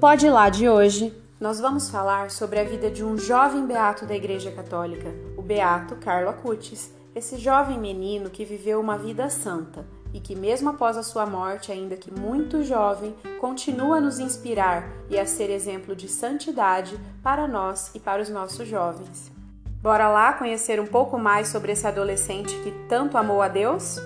Pode Lá de hoje, nós vamos falar sobre a vida de um jovem beato da Igreja Católica, o beato Carlo Acutis. Esse jovem menino que viveu uma vida santa e que, mesmo após a sua morte, ainda que muito jovem, continua a nos inspirar e a ser exemplo de santidade para nós e para os nossos jovens. Bora lá conhecer um pouco mais sobre esse adolescente que tanto amou a Deus?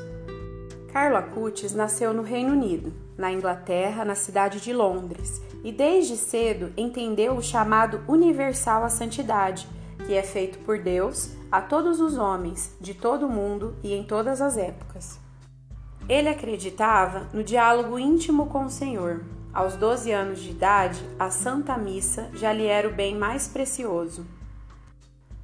Carlo Acutis nasceu no Reino Unido, na Inglaterra, na cidade de Londres, e desde cedo entendeu o chamado universal à santidade, que é feito por Deus a todos os homens, de todo o mundo e em todas as épocas. Ele acreditava no diálogo íntimo com o Senhor. Aos 12 anos de idade, a Santa Missa já lhe era o bem mais precioso.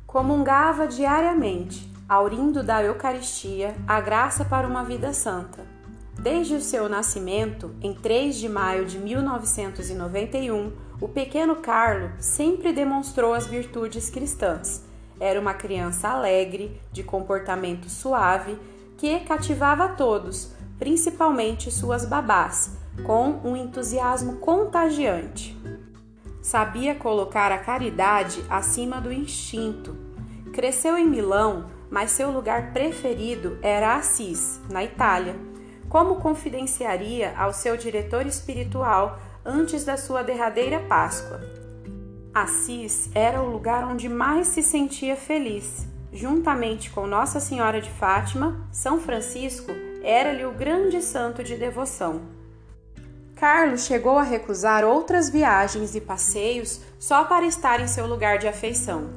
Comungava diariamente, aurindo da Eucaristia a graça para uma vida santa. Desde o seu nascimento, em 3 de maio de 1991, o pequeno Carlo sempre demonstrou as virtudes cristãs. Era uma criança alegre, de comportamento suave, que cativava a todos, principalmente suas babás, com um entusiasmo contagiante. Sabia colocar a caridade acima do instinto. Cresceu em Milão, mas seu lugar preferido era Assis, na Itália. Como confidenciaria ao seu diretor espiritual antes da sua derradeira Páscoa? Assis era o lugar onde mais se sentia feliz. Juntamente com Nossa Senhora de Fátima, São Francisco era-lhe o grande santo de devoção. Carlos chegou a recusar outras viagens e passeios só para estar em seu lugar de afeição.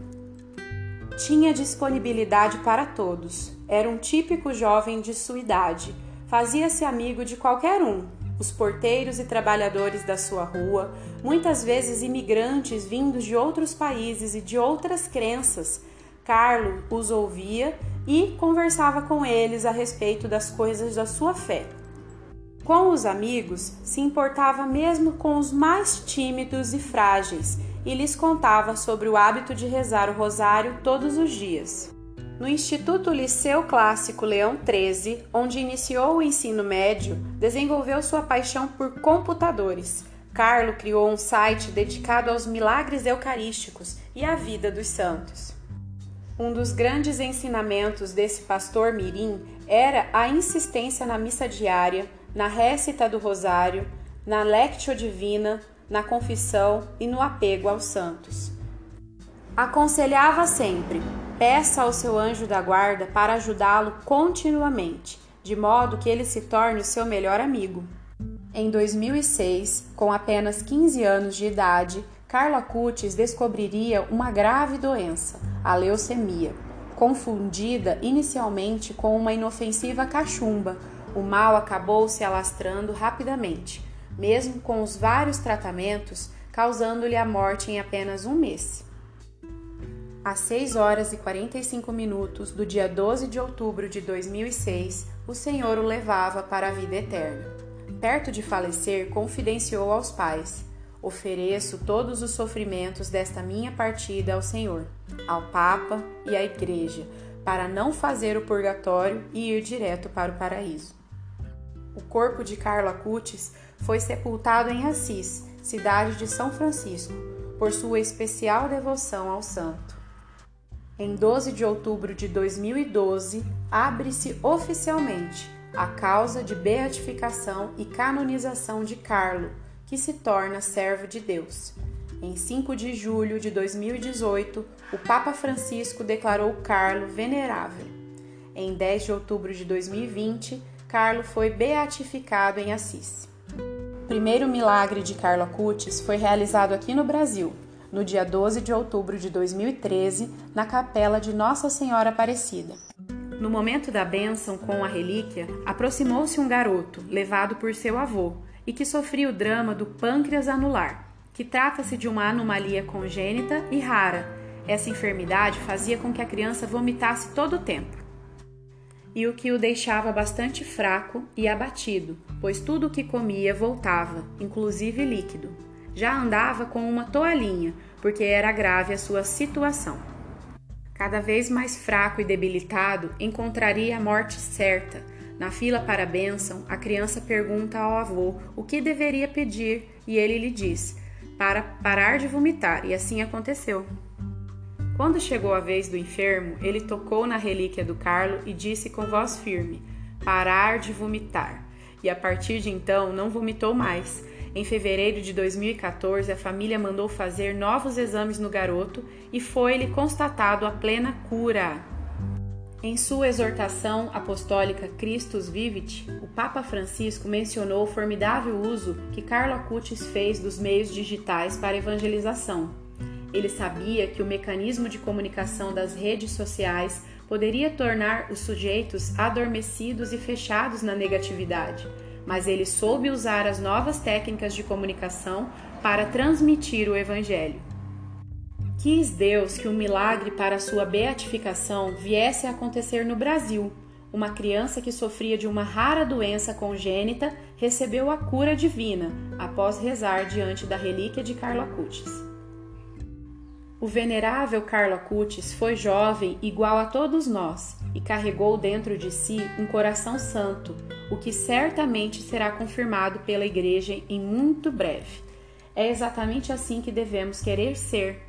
Tinha disponibilidade para todos. Era um típico jovem de sua idade. Fazia-se amigo de qualquer um, os porteiros e trabalhadores da sua rua, muitas vezes imigrantes vindos de outros países e de outras crenças. Carlo os ouvia e conversava com eles a respeito das coisas da sua fé. Com os amigos, se importava mesmo com os mais tímidos e frágeis e lhes contava sobre o hábito de rezar o rosário todos os dias. No Instituto Liceu Clássico Leão XIII, onde iniciou o ensino médio, desenvolveu sua paixão por computadores. Carlo criou um site dedicado aos milagres eucarísticos e à vida dos santos. Um dos grandes ensinamentos desse pastor mirim era a insistência na missa diária, na récita do rosário, na lectio divina, na confissão e no apego aos santos. Aconselhava sempre: peça ao seu anjo da guarda para ajudá-lo continuamente, de modo que ele se torne o seu melhor amigo. Em 2006, com apenas 15 anos de idade, Carla Cutis descobriria uma grave doença, a leucemia. Confundida inicialmente com uma inofensiva cachumba, o mal acabou se alastrando rapidamente mesmo com os vários tratamentos, causando-lhe a morte em apenas um mês. Às 6 horas e 45 minutos do dia 12 de outubro de 2006, o Senhor o levava para a vida eterna. Perto de falecer, confidenciou aos pais: Ofereço todos os sofrimentos desta minha partida ao Senhor, ao Papa e à Igreja, para não fazer o purgatório e ir direto para o paraíso. O corpo de Carlo Acutis foi sepultado em Assis, cidade de São Francisco, por sua especial devoção ao santo. Em 12 de outubro de 2012, abre-se oficialmente a causa de beatificação e canonização de Carlo, que se torna servo de Deus. Em 5 de julho de 2018, o Papa Francisco declarou Carlo venerável. Em 10 de outubro de 2020, Carlo foi beatificado em Assis primeiro milagre de Carlo Acutis foi realizado aqui no Brasil, no dia 12 de outubro de 2013, na capela de Nossa Senhora Aparecida. No momento da bênção com a relíquia, aproximou-se um garoto, levado por seu avô, e que sofria o drama do pâncreas anular, que trata-se de uma anomalia congênita e rara. Essa enfermidade fazia com que a criança vomitasse todo o tempo e o que o deixava bastante fraco e abatido, pois tudo o que comia voltava, inclusive líquido. Já andava com uma toalhinha, porque era grave a sua situação. Cada vez mais fraco e debilitado, encontraria a morte certa. Na fila para a bênção, a criança pergunta ao avô o que deveria pedir e ele lhe diz: para parar de vomitar, e assim aconteceu. Quando chegou a vez do enfermo, ele tocou na relíquia do Carlo e disse com voz firme: Parar de vomitar. E a partir de então não vomitou mais. Em fevereiro de 2014, a família mandou fazer novos exames no garoto e foi-lhe constatado a plena cura. Em sua exortação apostólica Christus Vivit, o Papa Francisco mencionou o formidável uso que Carlo Acutis fez dos meios digitais para evangelização. Ele sabia que o mecanismo de comunicação das redes sociais poderia tornar os sujeitos adormecidos e fechados na negatividade, mas ele soube usar as novas técnicas de comunicação para transmitir o Evangelho. Quis Deus que um milagre para sua beatificação viesse a acontecer no Brasil. Uma criança que sofria de uma rara doença congênita recebeu a cura divina após rezar diante da relíquia de Carlo Acutis. O venerável Carlo Acutis foi jovem igual a todos nós e carregou dentro de si um coração santo, o que certamente será confirmado pela Igreja em muito breve. É exatamente assim que devemos querer ser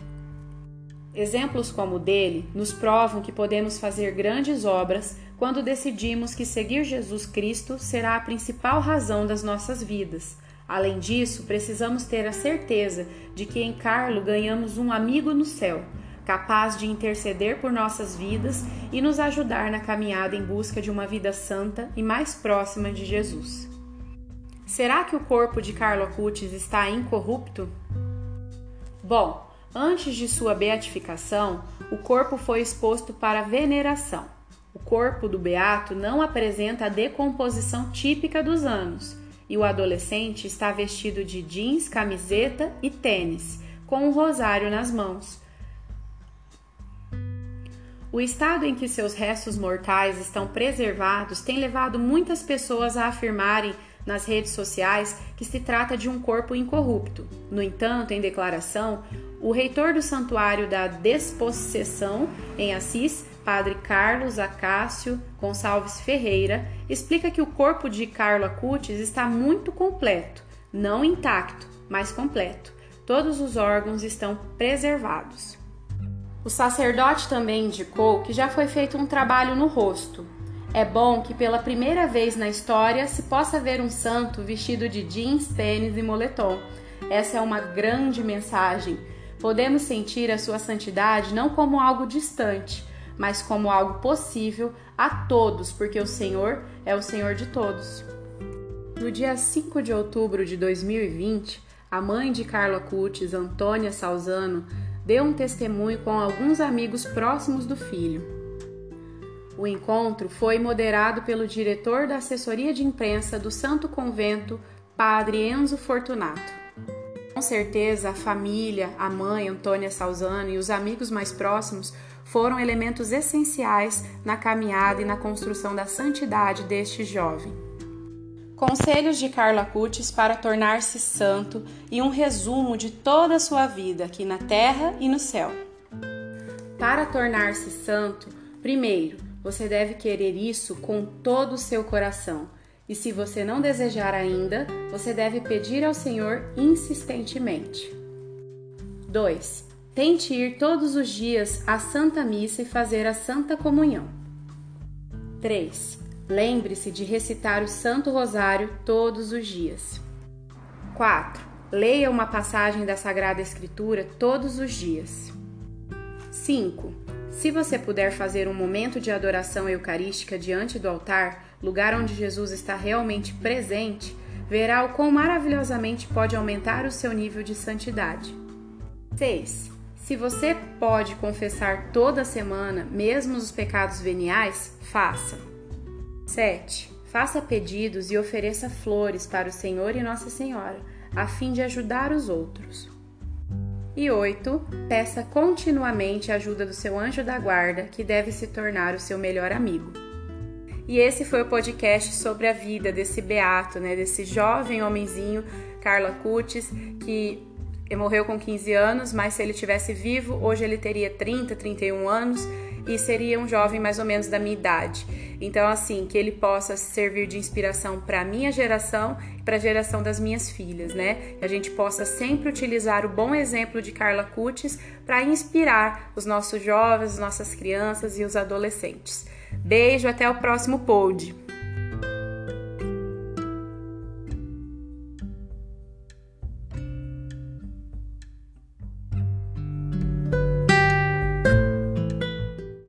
Exemplos como o dele nos provam que podemos fazer grandes obras quando decidimos que seguir Jesus Cristo será a principal razão das nossas vidas. Além disso, precisamos ter a certeza de que em Carlo ganhamos um amigo no céu, capaz de interceder por nossas vidas e nos ajudar na caminhada em busca de uma vida santa e mais próxima de Jesus. Será que o corpo de Carlo Acutis está incorrupto? Bom, Antes de sua beatificação, o corpo foi exposto para veneração. O corpo do beato não apresenta a decomposição típica dos anos, e o adolescente está vestido de jeans, camiseta e tênis, com um rosário nas mãos. O estado em que seus restos mortais estão preservados tem levado muitas pessoas a afirmarem nas redes sociais que se trata de um corpo incorrupto. No entanto, em declaração, o reitor do Santuário da Despossessão em Assis, Padre Carlos Acácio Gonçalves Ferreira, explica que o corpo de Carlo Acutis está muito completo, não intacto, mas completo. Todos os órgãos estão preservados. O sacerdote também indicou que já foi feito um trabalho no rosto, é bom que pela primeira vez na história se possa ver um santo vestido de jeans, tênis e moletom. Essa é uma grande mensagem. Podemos sentir a sua santidade não como algo distante, mas como algo possível a todos, porque o Senhor é o Senhor de todos. No dia 5 de outubro de 2020, a mãe de Carla Cutis, Antônia Salzano, deu um testemunho com alguns amigos próximos do filho. O encontro foi moderado pelo diretor da assessoria de imprensa do Santo Convento, Padre Enzo Fortunato. Com certeza, a família, a mãe Antônia Salzano e os amigos mais próximos foram elementos essenciais na caminhada e na construção da santidade deste jovem. Conselhos de Carla Cutis para tornar-se santo e um resumo de toda a sua vida aqui na terra e no céu. Para tornar-se santo, primeiro, você deve querer isso com todo o seu coração. E se você não desejar ainda, você deve pedir ao Senhor insistentemente. 2. Tente ir todos os dias à Santa Missa e fazer a Santa Comunhão. 3. Lembre-se de recitar o Santo Rosário todos os dias. 4. Leia uma passagem da Sagrada Escritura todos os dias. 5. Se você puder fazer um momento de adoração eucarística diante do altar, lugar onde Jesus está realmente presente, verá o quão maravilhosamente pode aumentar o seu nível de santidade. 6. Se você pode confessar toda semana, mesmo os pecados veniais, faça. 7. Faça pedidos e ofereça flores para o Senhor e Nossa Senhora, a fim de ajudar os outros. E 8. Peça continuamente a ajuda do seu anjo da guarda, que deve se tornar o seu melhor amigo. E esse foi o podcast sobre a vida desse beato, né, desse jovem homenzinho, Carla Cutis, que morreu com 15 anos, mas se ele tivesse vivo, hoje ele teria 30, 31 anos e seria um jovem mais ou menos da minha idade. Então, assim, que ele possa servir de inspiração para a minha geração e para a geração das minhas filhas, né? Que a gente possa sempre utilizar o bom exemplo de Carla Cutis para inspirar os nossos jovens, as nossas crianças e os adolescentes. Beijo, até o próximo pod.